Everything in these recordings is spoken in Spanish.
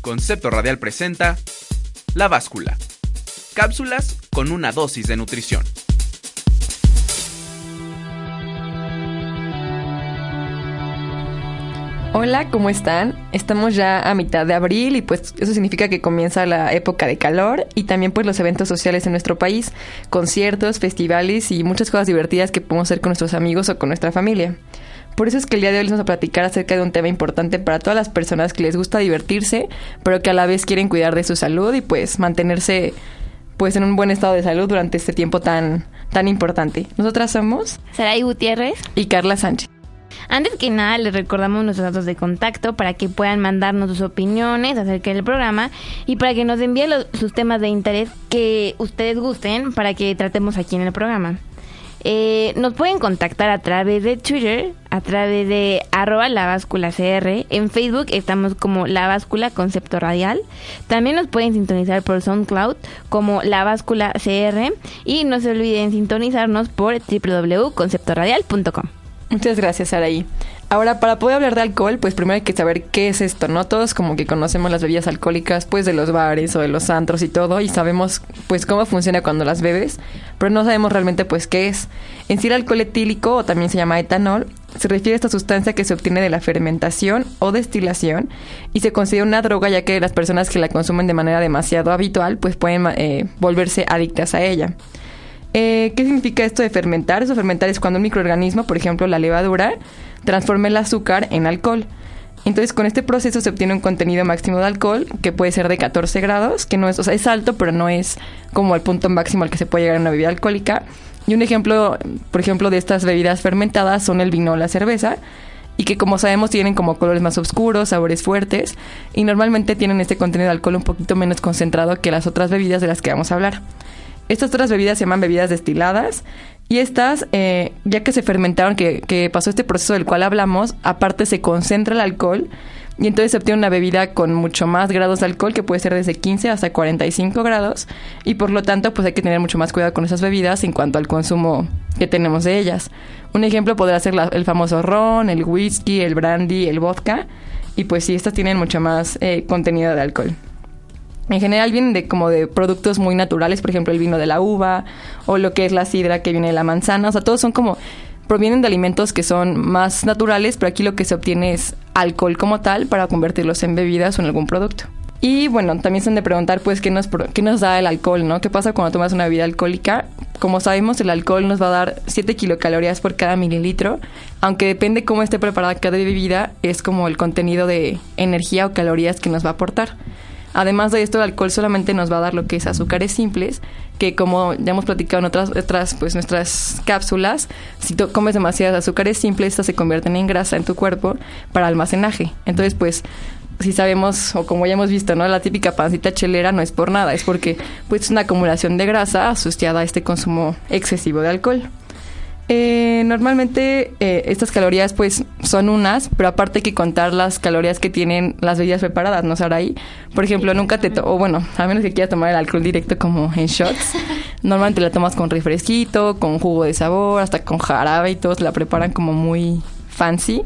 Concepto Radial presenta La Báscula. Cápsulas con una dosis de nutrición. Hola, ¿cómo están? Estamos ya a mitad de abril y pues eso significa que comienza la época de calor y también pues los eventos sociales en nuestro país, conciertos, festivales y muchas cosas divertidas que podemos hacer con nuestros amigos o con nuestra familia. Por eso es que el día de hoy les vamos a platicar acerca de un tema importante para todas las personas que les gusta divertirse, pero que a la vez quieren cuidar de su salud y pues mantenerse pues en un buen estado de salud durante este tiempo tan tan importante. Nosotras somos Saray Gutiérrez y Carla Sánchez. Antes que nada, les recordamos nuestros datos de contacto para que puedan mandarnos sus opiniones acerca del programa y para que nos envíen los, sus temas de interés que ustedes gusten para que tratemos aquí en el programa. Eh, nos pueden contactar a través de Twitter, a través de arroba la CR. En Facebook estamos como la báscula concepto radial. También nos pueden sintonizar por SoundCloud como la báscula CR. Y no se olviden sintonizarnos por www.conceptoradial.com. Muchas gracias, Araí. Ahora, para poder hablar de alcohol, pues primero hay que saber qué es esto, ¿no? Todos como que conocemos las bebidas alcohólicas, pues de los bares o de los antros y todo, y sabemos pues cómo funciona cuando las bebes, pero no sabemos realmente pues qué es. En sí el alcohol etílico, o también se llama etanol, se refiere a esta sustancia que se obtiene de la fermentación o destilación y se considera una droga ya que las personas que la consumen de manera demasiado habitual pues pueden eh, volverse adictas a ella. Eh, ¿Qué significa esto de fermentar? Eso fermentar es cuando un microorganismo, por ejemplo la levadura, transforma el azúcar en alcohol. Entonces, con este proceso se obtiene un contenido máximo de alcohol que puede ser de 14 grados, que no es, alto, pero no es como el punto máximo al que se puede llegar en una bebida alcohólica. Y un ejemplo, por ejemplo, de estas bebidas fermentadas son el vino o la cerveza, y que como sabemos tienen como colores más oscuros, sabores fuertes, y normalmente tienen este contenido de alcohol un poquito menos concentrado que las otras bebidas de las que vamos a hablar. Estas otras bebidas se llaman bebidas destiladas y estas, eh, ya que se fermentaron, que, pasó este proceso del cual hablamos, aparte se concentra el alcohol y entonces se obtiene una bebida con mucho más grados de alcohol, que puede ser desde 15 hasta 45 grados y por lo tanto pues hay que tener mucho más cuidado con esas bebidas en cuanto al consumo que tenemos de ellas. Un ejemplo podría ser la, el famoso ron, el whisky, el brandy, el vodka y pues sí, estas tienen mucho más eh, contenido de alcohol. En general vienen de como de productos muy naturales, por ejemplo el vino de la uva o lo que es la sidra que viene de la manzana, o sea, todos son como provienen de alimentos que son más naturales, pero aquí lo que se obtiene es alcohol como tal para convertirlos en bebidas o en algún producto. Y bueno, también se han de preguntar pues qué nos, qué nos da el alcohol, ¿no? ¿Qué pasa cuando tomas una bebida alcohólica? Como sabemos, el alcohol nos va a dar 7 kilocalorías por cada mililitro, aunque depende cómo esté preparada cada bebida, es como el contenido de energía o calorías que nos va a aportar. Además de esto, el alcohol solamente nos va a dar lo que es azúcares simples, que como ya hemos platicado en otras, otras pues nuestras cápsulas, si tú comes demasiados azúcares simples, estas se convierten en grasa en tu cuerpo para almacenaje. Entonces, pues si sabemos o como ya hemos visto, ¿no? La típica pancita chelera no es por nada, es porque pues es una acumulación de grasa asociada a este consumo excesivo de alcohol. Eh, normalmente eh, estas calorías pues son unas, pero aparte hay que contar las calorías que tienen las bebidas preparadas, ¿no, Saraí? Por ejemplo, nunca te... o bueno, a menos que quieras tomar el alcohol directo como en shots, normalmente la tomas con refresquito, con jugo de sabor, hasta con jarabe y todos la preparan como muy fancy.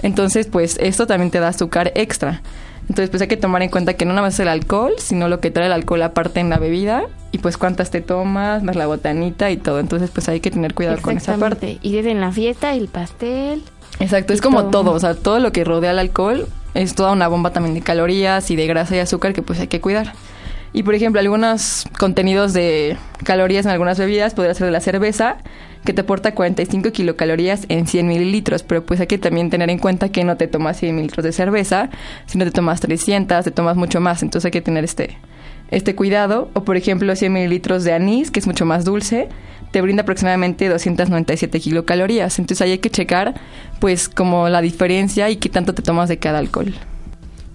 Entonces, pues esto también te da azúcar extra. Entonces, pues hay que tomar en cuenta que no nada más es el alcohol, sino lo que trae el alcohol aparte en la bebida y pues cuántas te tomas, más la botanita y todo. Entonces, pues hay que tener cuidado con esa parte. Y desde en la fiesta, el pastel. Exacto, es como todo. todo, o sea, todo lo que rodea el alcohol es toda una bomba también de calorías y de grasa y azúcar que pues hay que cuidar. Y por ejemplo, algunos contenidos de calorías en algunas bebidas podría ser de la cerveza, que te aporta 45 kilocalorías en 100 mililitros, pero pues hay que también tener en cuenta que no te tomas 100 mililitros de cerveza, sino te tomas 300, te tomas mucho más, entonces hay que tener este este cuidado. O por ejemplo 100 mililitros de anís, que es mucho más dulce, te brinda aproximadamente 297 kilocalorías. Entonces ahí hay que checar pues como la diferencia y qué tanto te tomas de cada alcohol.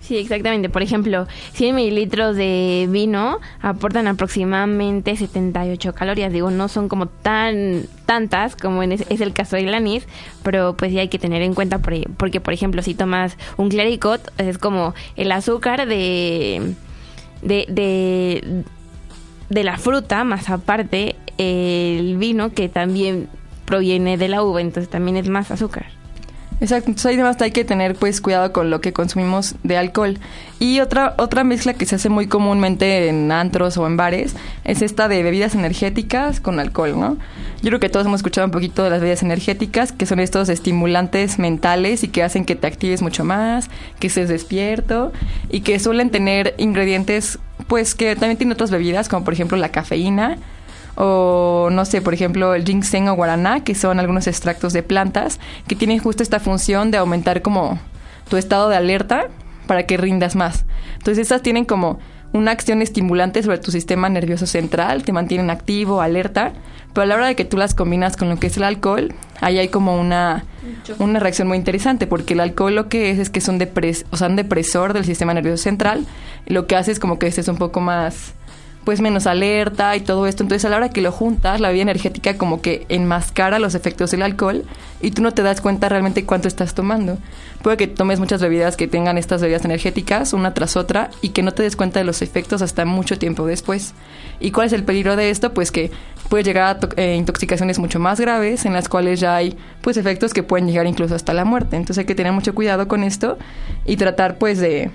Sí, exactamente. Por ejemplo, 100 mililitros de vino aportan aproximadamente 78 calorías. Digo, no son como tan tantas como en es, el caso del anís, pero pues sí hay que tener en cuenta porque, por ejemplo, si tomas un clericot, es como el azúcar de, de, de, de la fruta, más aparte el vino que también proviene de la uva, entonces también es más azúcar. Exacto, entonces además hay que tener pues cuidado con lo que consumimos de alcohol. Y otra otra mezcla que se hace muy comúnmente en antros o en bares es esta de bebidas energéticas con alcohol, ¿no? Yo creo que todos hemos escuchado un poquito de las bebidas energéticas, que son estos estimulantes mentales y que hacen que te actives mucho más, que estés despierto y que suelen tener ingredientes pues que también tienen otras bebidas, como por ejemplo la cafeína o no sé, por ejemplo, el ginseng o guaraná, que son algunos extractos de plantas que tienen justo esta función de aumentar como tu estado de alerta para que rindas más. Entonces, estas tienen como una acción estimulante sobre tu sistema nervioso central, te mantienen activo, alerta, pero a la hora de que tú las combinas con lo que es el alcohol, ahí hay como una, una reacción muy interesante, porque el alcohol lo que es es que es un, depres, o sea, un depresor del sistema nervioso central, y lo que hace es como que estés un poco más pues menos alerta y todo esto. Entonces a la hora que lo juntas, la bebida energética como que enmascara los efectos del alcohol y tú no te das cuenta realmente cuánto estás tomando. Puede que tomes muchas bebidas que tengan estas bebidas energéticas una tras otra y que no te des cuenta de los efectos hasta mucho tiempo después. ¿Y cuál es el peligro de esto? Pues que puede llegar a eh, intoxicaciones mucho más graves en las cuales ya hay pues efectos que pueden llegar incluso hasta la muerte. Entonces hay que tener mucho cuidado con esto y tratar pues de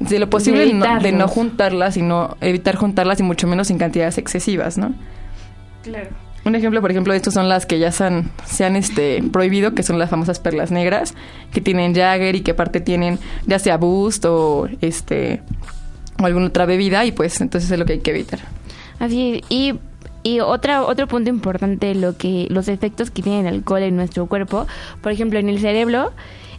de lo posible de, no, juntarlas y no evitar juntarlas y mucho menos en cantidades excesivas, ¿no? Claro. Un ejemplo, por ejemplo, de estos son las que ya se han, se han este, prohibido, que son las famosas perlas negras, que tienen Jagger y que aparte tienen ya sea Boost o este o alguna otra bebida y pues entonces es lo que hay que evitar. Así y y otra, otro punto importante, lo que, los efectos que tiene el alcohol en nuestro cuerpo, por ejemplo, en el cerebro,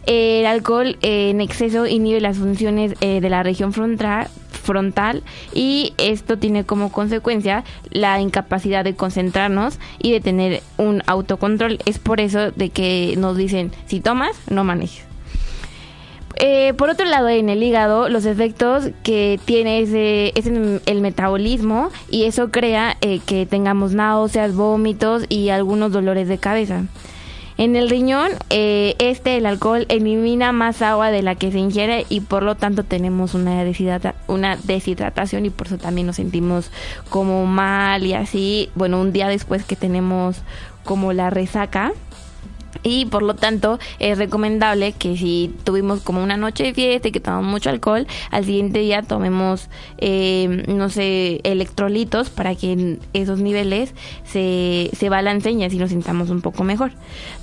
el alcohol en exceso inhibe las funciones eh, de la región frontal, frontal y esto tiene como consecuencia la incapacidad de concentrarnos y de tener un autocontrol. Es por eso de que nos dicen, si tomas, no manejes. Eh, por otro lado, en el hígado, los efectos que tiene ese, es el metabolismo y eso crea eh, que tengamos náuseas, vómitos y algunos dolores de cabeza. En el riñón, eh, este, el alcohol, elimina más agua de la que se ingiere y por lo tanto tenemos una, una deshidratación y por eso también nos sentimos como mal y así. Bueno, un día después que tenemos como la resaca, y por lo tanto es recomendable que si tuvimos como una noche de fiesta y que tomamos mucho alcohol, al siguiente día tomemos, eh, no sé, electrolitos para que esos niveles se, se balanceen y así nos sintamos un poco mejor.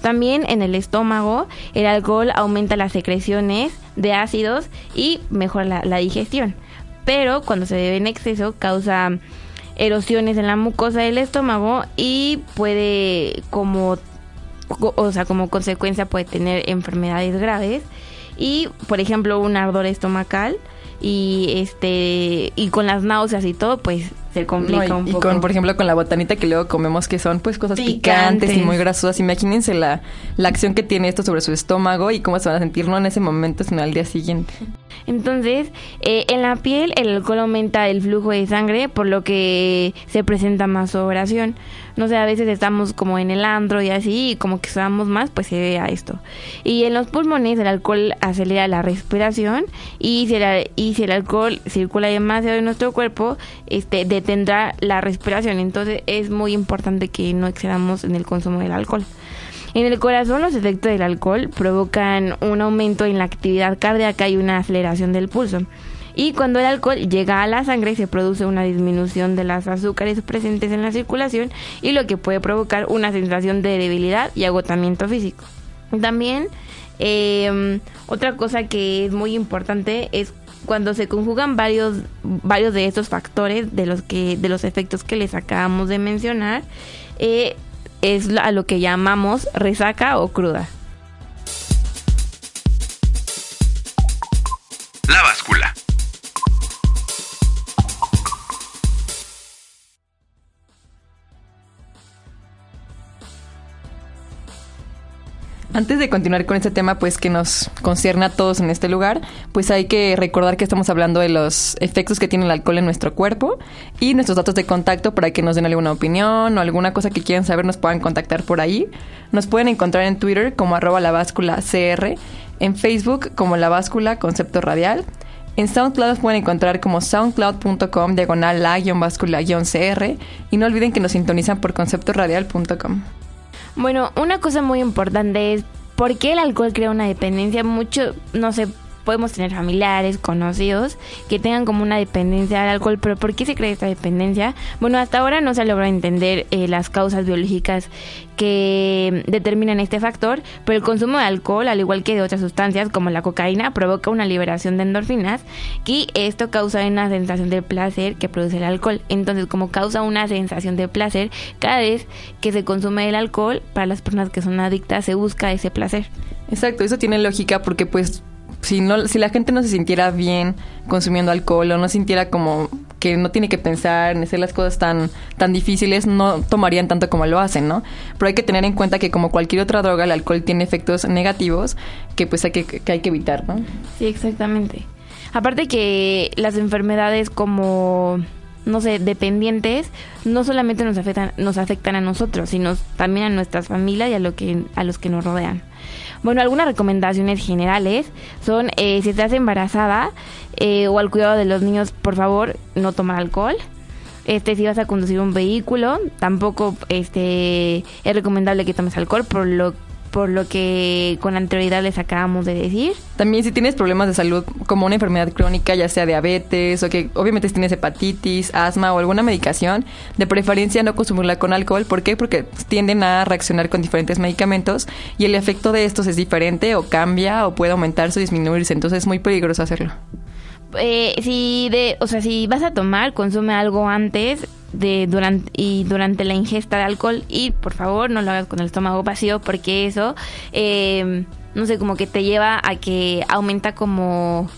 También en el estómago el alcohol aumenta las secreciones de ácidos y mejora la, la digestión. Pero cuando se bebe en exceso causa erosiones en la mucosa del estómago y puede como o sea, como consecuencia puede tener enfermedades graves y, por ejemplo, un ardor estomacal y este y con las náuseas y todo, pues se complica un poco. Y con, por ejemplo, con la botanita que luego comemos que son pues cosas picantes, y muy grasosas. Imagínense la, la acción que tiene esto sobre su estómago y cómo se van a sentir no en ese momento, sino al día siguiente. Entonces, eh, en la piel el alcohol aumenta el flujo de sangre, por lo que se presenta más oración. No sé, a veces estamos como en el andro y así, y como que sabemos más, pues se ve a esto. Y en los pulmones el alcohol acelera la respiración y si el, y si el alcohol circula demasiado en nuestro cuerpo, este detendrá la respiración. Entonces es muy importante que no excedamos en el consumo del alcohol. En el corazón los efectos del alcohol provocan un aumento en la actividad cardíaca y una aceleración del pulso. Y cuando el alcohol llega a la sangre se produce una disminución de las azúcares presentes en la circulación y lo que puede provocar una sensación de debilidad y agotamiento físico. También em, otra cosa que es muy importante es cuando se conjugan varios, varios de estos factores de los que de los efectos que les acabamos de mencionar eh, es a lo que llamamos resaca o cruda. Antes de continuar con este tema, pues que nos concierne a todos en este lugar, pues hay que recordar que estamos hablando de los efectos que tiene el alcohol en nuestro cuerpo y nuestros datos de contacto para que nos den alguna opinión o alguna cosa que quieran saber nos puedan contactar por ahí. Nos pueden encontrar en Twitter como arroba la CR, en Facebook como la concepto radial. En SoundCloud nos pueden encontrar como soundcloud.com diagonal la-báscula-cr y no olviden que nos sintonizan por conceptoradial.com. Bueno, una cosa muy importante es por qué el alcohol crea una dependencia. Mucho, no sé, podemos tener familiares, conocidos, que tengan como una dependencia al alcohol, pero ¿por qué se crea esta dependencia? Bueno, hasta ahora no se ha logrado entender eh, las causas biológicas que determinan este factor, pero el consumo de alcohol, al igual que de otras sustancias como la cocaína, provoca una liberación de endorfinas y esto causa una sensación de placer que produce el alcohol. Entonces, como causa una sensación de placer, cada vez que se consume el alcohol, para las personas que son adictas se busca ese placer. Exacto, eso tiene lógica porque pues si no si la gente no se sintiera bien consumiendo alcohol o no sintiera como que no tiene que pensar en hacer las cosas tan tan difíciles no tomarían tanto como lo hacen no pero hay que tener en cuenta que como cualquier otra droga el alcohol tiene efectos negativos que pues hay que, que hay que evitar no sí exactamente. Aparte que las enfermedades como no sé, dependientes, no solamente nos afectan, nos afectan a nosotros, sino también a nuestras familias y a lo que a los que nos rodean. Bueno, algunas recomendaciones generales son eh, si estás embarazada eh, o al cuidado de los niños, por favor, no tomar alcohol. Este, si vas a conducir un vehículo, tampoco este es recomendable que tomes alcohol por lo por lo que con anterioridad les acabamos de decir. También si tienes problemas de salud como una enfermedad crónica, ya sea diabetes o que obviamente si tienes hepatitis, asma o alguna medicación, de preferencia no consumirla con alcohol. ¿Por qué? Porque tienden a reaccionar con diferentes medicamentos y el efecto de estos es diferente o cambia o puede aumentarse o disminuirse. Entonces es muy peligroso hacerlo. Eh, si de, o sea, si vas a tomar, consume algo antes de durante y durante la ingesta de alcohol y por favor no lo hagas con el estómago vacío porque eso eh, no sé como que te lleva a que aumenta como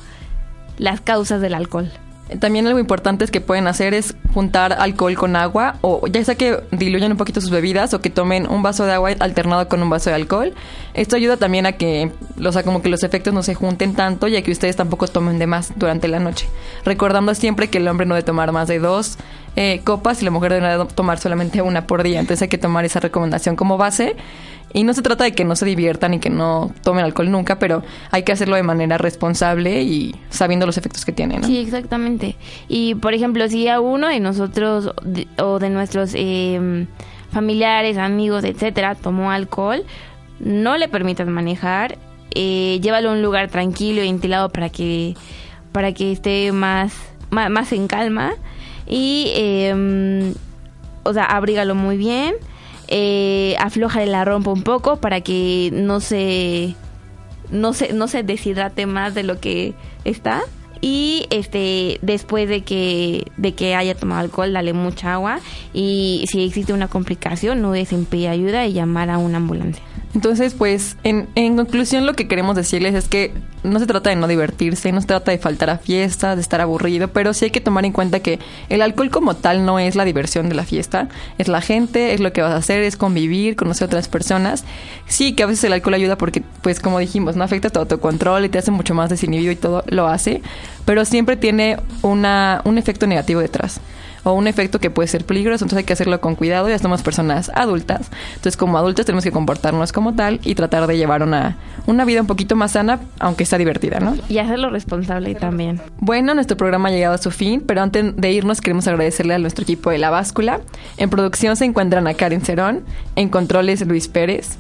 las causas del alcohol también algo importante es que pueden hacer es juntar alcohol con agua o ya sea que diluyan un poquito sus bebidas o que tomen un vaso de agua alternado con un vaso de alcohol. Esto ayuda también a que, o sea, como que los efectos no se junten tanto y a que ustedes tampoco tomen de más durante la noche. Recordando siempre que el hombre no debe tomar más de dos eh, copas y la mujer debe tomar solamente una por día. Entonces hay que tomar esa recomendación como base. Y no se trata de que no se diviertan y que no tomen alcohol nunca, pero hay que hacerlo de manera responsable y sabiendo los efectos que tiene, ¿no? Sí, exactamente. Y, por ejemplo, si a uno de nosotros o de nuestros eh, familiares, amigos, etcétera, tomó alcohol, no le permitas manejar, eh, llévalo a un lugar tranquilo y ventilado para que, para que esté más, más, en calma y, eh, o sea, abrígalo muy bien eh, afloja la rompa un poco para que no se, no se, no se deshidrate más de lo que está. Y este, después de que, de que haya tomado alcohol, dale mucha agua. Y si existe una complicación, no pedir ayuda y llamar a una ambulancia. Entonces, pues, en, en, conclusión, lo que queremos decirles es que no se trata de no divertirse, no se trata de faltar a fiestas, de estar aburrido, pero sí hay que tomar en cuenta que el alcohol como tal no es la diversión de la fiesta, es la gente, es lo que vas a hacer, es convivir, conocer a otras personas. Sí, que a veces el alcohol ayuda porque, pues, como dijimos, no afecta tu autocontrol y te hace mucho más desinhibido y todo lo hace, pero siempre tiene una, un efecto negativo detrás o un efecto que puede ser peligroso, entonces hay que hacerlo con cuidado, ya somos personas adultas, entonces como adultos tenemos que comportarnos como tal y tratar de llevar una, una vida un poquito más sana, aunque sea divertida, ¿no? Y hacerlo responsable también. Bueno, nuestro programa ha llegado a su fin, pero antes de irnos queremos agradecerle a nuestro equipo de La Báscula. En producción se encuentran a Karen Cerón, en controles Luis Pérez,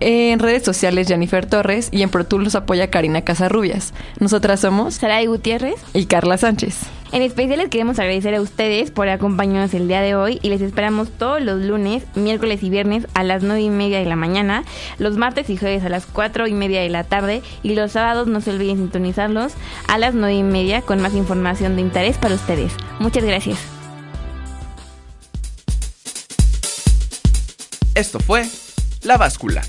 en redes sociales Jennifer Torres y en Pro Tools nos apoya Karina Casarrubias. Nosotras somos Saray Gutiérrez y Carla Sánchez. En especial les queremos agradecer a ustedes por acompañarnos el día de hoy y les esperamos todos los lunes, miércoles y viernes a las nueve y media de la mañana, los martes y jueves a las cuatro y media de la tarde y los sábados no se olviden sintonizarlos a las nueve y media con más información de interés para ustedes. Muchas gracias. Esto fue La Báscula.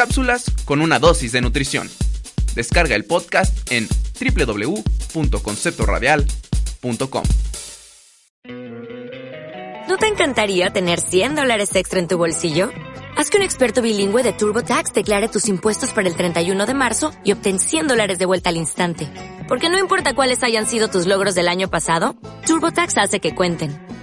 Cápsulas con una dosis de nutrición. Descarga el podcast en www.conceptoradial.com. ¿No te encantaría tener 100 dólares extra en tu bolsillo? Haz que un experto bilingüe de TurboTax declare tus impuestos para el 31 de marzo y obtén 100 dólares de vuelta al instante. Porque no importa cuáles hayan sido tus logros del año pasado, TurboTax hace que cuenten.